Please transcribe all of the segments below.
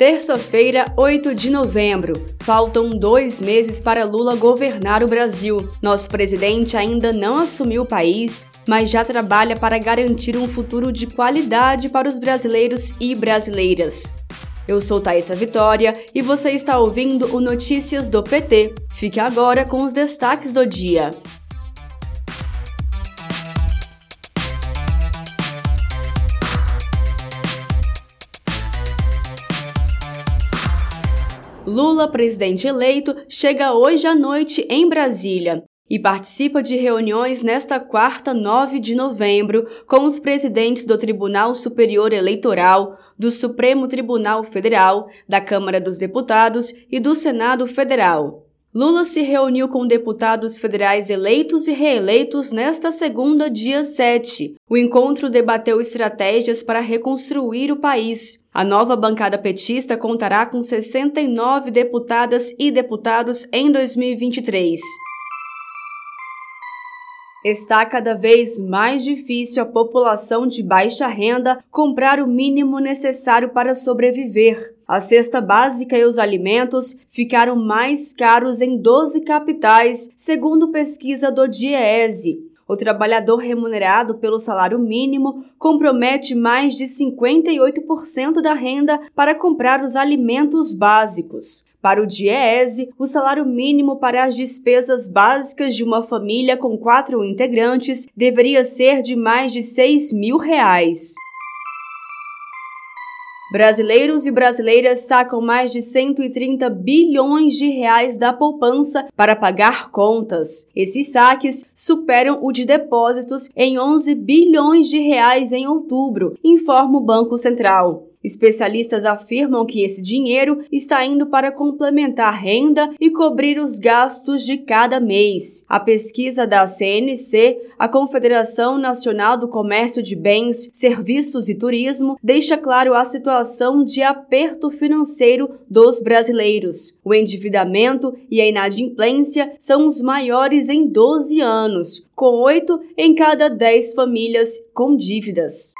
Terça-feira, 8 de novembro. Faltam dois meses para Lula governar o Brasil. Nosso presidente ainda não assumiu o país, mas já trabalha para garantir um futuro de qualidade para os brasileiros e brasileiras. Eu sou Thaisa Vitória e você está ouvindo o Notícias do PT. Fique agora com os destaques do dia. Lula, presidente eleito, chega hoje à noite em Brasília e participa de reuniões nesta quarta, 9 de novembro, com os presidentes do Tribunal Superior Eleitoral, do Supremo Tribunal Federal, da Câmara dos Deputados e do Senado Federal. Lula se reuniu com deputados federais eleitos e reeleitos nesta segunda, dia 7. O encontro debateu estratégias para reconstruir o país. A nova bancada petista contará com 69 deputadas e deputados em 2023. Está cada vez mais difícil a população de baixa renda comprar o mínimo necessário para sobreviver. A cesta básica e os alimentos ficaram mais caros em 12 capitais, segundo pesquisa do Diese. O trabalhador remunerado pelo salário mínimo compromete mais de 58% da renda para comprar os alimentos básicos. Para o DIEESE, o salário mínimo para as despesas básicas de uma família com quatro integrantes deveria ser de mais de 6 mil reais. Brasileiros e brasileiras sacam mais de 130 bilhões de reais da poupança para pagar contas. Esses saques superam o de depósitos em 11 bilhões de reais em outubro, informa o Banco Central. Especialistas afirmam que esse dinheiro está indo para complementar renda e cobrir os gastos de cada mês. A pesquisa da CNC, a Confederação Nacional do Comércio de Bens, Serviços e Turismo, deixa claro a situação de aperto financeiro dos brasileiros. O endividamento e a inadimplência são os maiores em 12 anos, com 8 em cada 10 famílias com dívidas.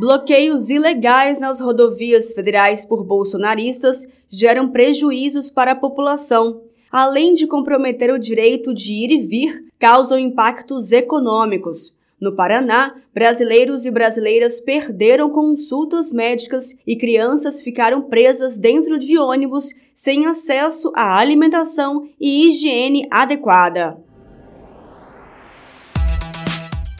Bloqueios ilegais nas rodovias federais por bolsonaristas geram prejuízos para a população. Além de comprometer o direito de ir e vir, causam impactos econômicos. No Paraná, brasileiros e brasileiras perderam consultas médicas e crianças ficaram presas dentro de ônibus sem acesso à alimentação e higiene adequada.